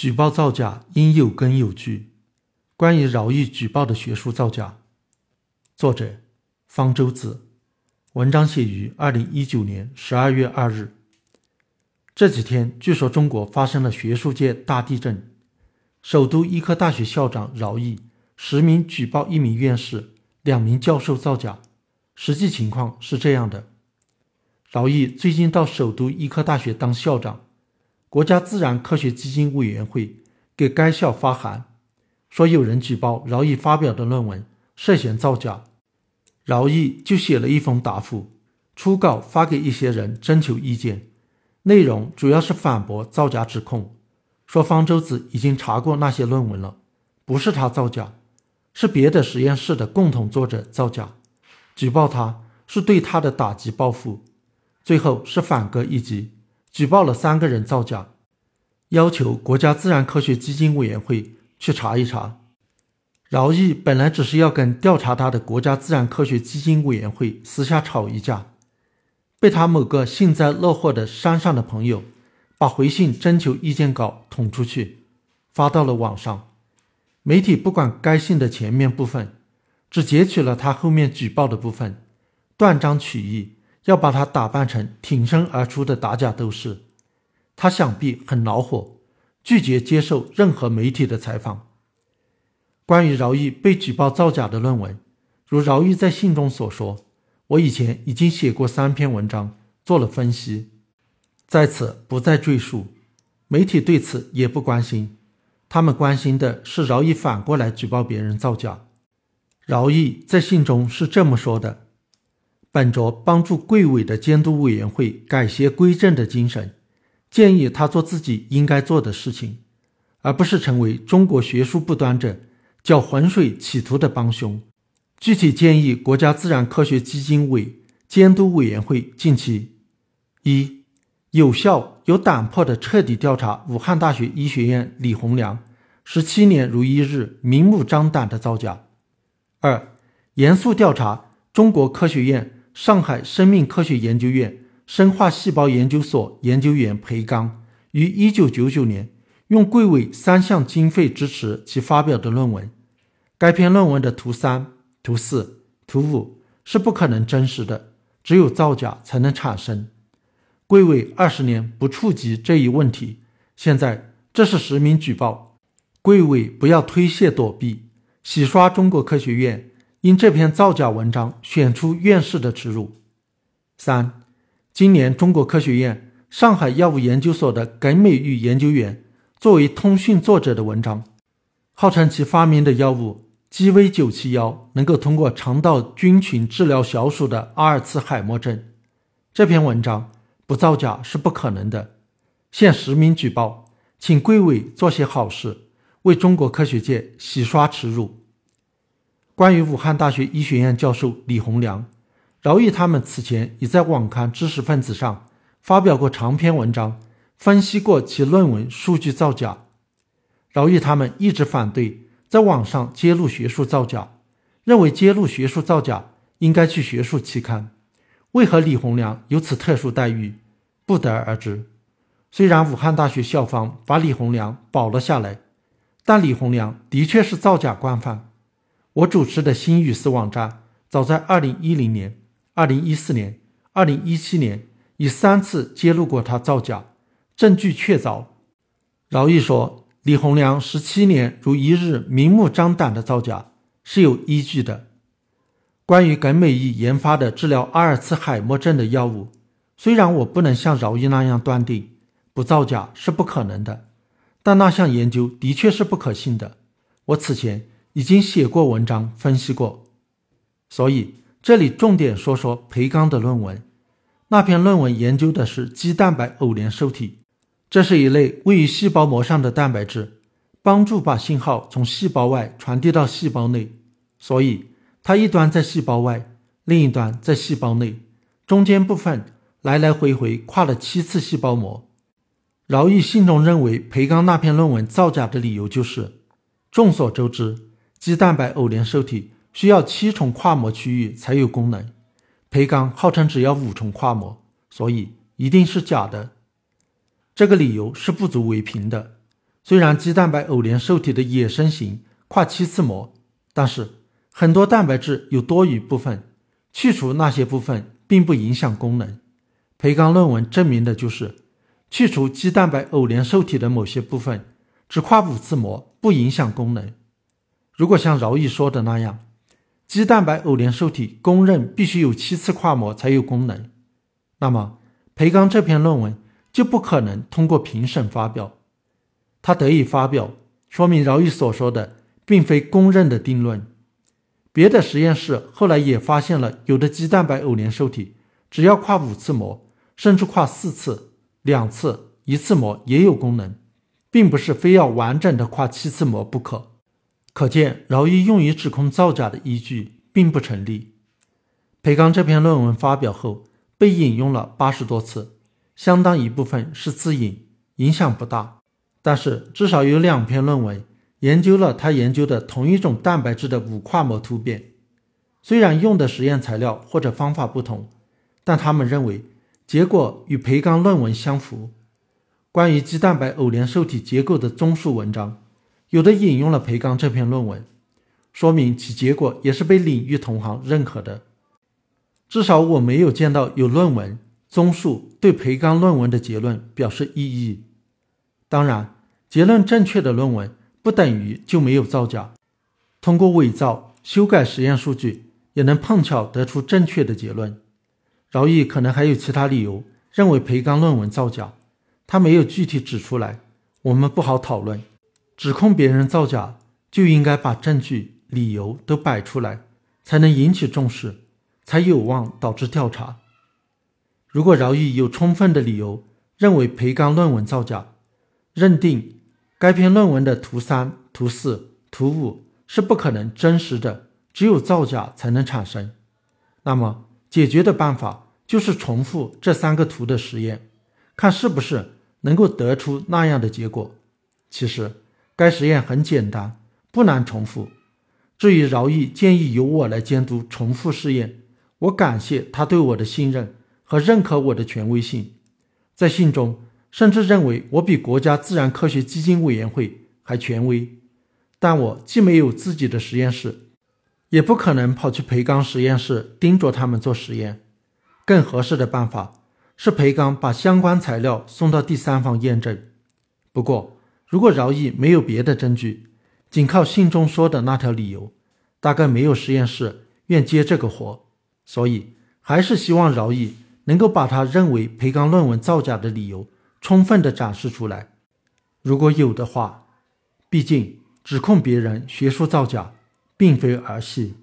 举报造假应有根有据。关于饶毅举报的学术造假，作者方舟子，文章写于二零一九年十二月二日。这几天，据说中国发生了学术界大地震。首都医科大学校长饶毅实名举报一名院士、两名教授造假。实际情况是这样的：饶毅最近到首都医科大学当校长，国家自然科学基金委员会给该校发函，说有人举报饶毅发表的论文涉嫌造假。饶毅就写了一封答复，初稿发给一些人征求意见。内容主要是反驳造假指控，说方舟子已经查过那些论文了，不是他造假，是别的实验室的共同作者造假，举报他是对他的打击报复。最后是反戈一击，举报了三个人造假，要求国家自然科学基金委员会去查一查。饶毅本来只是要跟调查他的国家自然科学基金委员会私下吵一架。被他某个幸灾乐祸的山上的朋友，把回信征求意见稿捅出去，发到了网上。媒体不管该信的前面部分，只截取了他后面举报的部分，断章取义，要把他打扮成挺身而出的打假斗士。他想必很恼火，拒绝接受任何媒体的采访。关于饶毅被举报造假的论文，如饶毅在信中所说。我以前已经写过三篇文章，做了分析，在此不再赘述。媒体对此也不关心，他们关心的是饶毅反过来举报别人造假。饶毅在信中是这么说的：“本着帮助贵委的监督委员会改邪归正的精神，建议他做自己应该做的事情，而不是成为中国学术不端者搅浑水企图的帮凶。”具体建议国家自然科学基金委监督委员会近期：一、有效有胆魄的彻底调查武汉大学医学院李洪良十七年如一日明目张胆的造假；二、严肃调查中国科学院上海生命科学研究院生化细胞研究所研究员裴刚于一九九九年用贵委三项经费支持其发表的论文。该篇论文的图三。图四、图五是不可能真实的，只有造假才能产生。贵委二十年不触及这一问题，现在这是实名举报，贵委不要推卸躲避，洗刷中国科学院因这篇造假文章选出院士的耻辱。三，今年中国科学院上海药物研究所的耿美玉研究员作为通讯作者的文章，号称其发明的药物。GV 九七幺能够通过肠道菌群治疗小鼠的阿尔茨海默症，这篇文章不造假是不可能的。现实名举报，请贵委做些好事，为中国科学界洗刷耻辱。关于武汉大学医学院教授李洪良、饶毅他们此前已在网刊知识分子上发表过长篇文章，分析过其论文数据造假。饶毅他们一直反对。在网上揭露学术造假，认为揭露学术造假应该去学术期刊。为何李洪良有此特殊待遇，不得而知。虽然武汉大学校方把李洪良保了下来，但李洪良的确是造假惯犯。我主持的新语丝网站，早在2010年、2014年、2017年已三次揭露过他造假，证据确凿。饶毅说。李洪良十七年如一日明目张胆的造假是有依据的。关于耿美玉研发的治疗阿尔茨海默症的药物，虽然我不能像饶毅那样断定不造假是不可能的，但那项研究的确是不可信的。我此前已经写过文章分析过，所以这里重点说说裴刚的论文。那篇论文研究的是肌蛋白偶联受体。这是一类位于细胞膜上的蛋白质，帮助把信号从细胞外传递到细胞内。所以，它一端在细胞外，另一端在细胞内，中间部分来来回回跨了七次细胞膜。饶毅信中认为裴刚那篇论文造假的理由就是：众所周知，肌蛋白偶联受体需要七重跨膜区域才有功能，培刚号称只要五重跨膜，所以一定是假的。这个理由是不足为凭的。虽然肌蛋白偶联受体的野生型跨七次膜，但是很多蛋白质有多余部分，去除那些部分并不影响功能。培刚论文证明的就是，去除肌蛋白偶联受体的某些部分，只跨五次膜不影响功能。如果像饶毅说的那样，肌蛋白偶联受体公认必须有七次跨膜才有功能，那么培刚这篇论文就不可能通过评审发表。他得以发表，说明饶毅所说的并非公认的定论。别的实验室后来也发现了，有的肌蛋白偶联受体只要跨五次膜。甚至跨四次、两次、一次膜也有功能，并不是非要完整的跨七次膜不可。可见饶毅用于指控造假的依据并不成立。裴刚这篇论文发表后被引用了八十多次，相当一部分是自引，影响不大。但是至少有两篇论文研究了他研究的同一种蛋白质的五跨膜突变，虽然用的实验材料或者方法不同，但他们认为。结果与培刚论文相符。关于肌蛋白偶联受体结构的综述文章，有的引用了裴刚这篇论文，说明其结果也是被领域同行认可的。至少我没有见到有论文综述对裴刚论文的结论表示异议。当然，结论正确的论文不等于就没有造假。通过伪造、修改实验数据，也能碰巧得出正确的结论。饶毅可能还有其他理由认为裴刚论文造假，他没有具体指出来，我们不好讨论。指控别人造假就应该把证据、理由都摆出来，才能引起重视，才有望导致调查。如果饶毅有充分的理由认为培刚论文造假，认定该篇论文的图三、图四、图五是不可能真实的，只有造假才能产生，那么。解决的办法就是重复这三个图的实验，看是不是能够得出那样的结果。其实该实验很简单，不难重复。至于饶毅建议由我来监督重复试验，我感谢他对我的信任和认可我的权威性，在信中甚至认为我比国家自然科学基金委员会还权威。但我既没有自己的实验室。也不可能跑去培刚实验室盯着他们做实验，更合适的办法是培刚把相关材料送到第三方验证。不过，如果饶毅没有别的证据，仅靠信中说的那条理由，大概没有实验室愿接这个活。所以，还是希望饶毅能够把他认为培刚论文造假的理由充分的展示出来。如果有的话，毕竟指控别人学术造假。并非儿戏。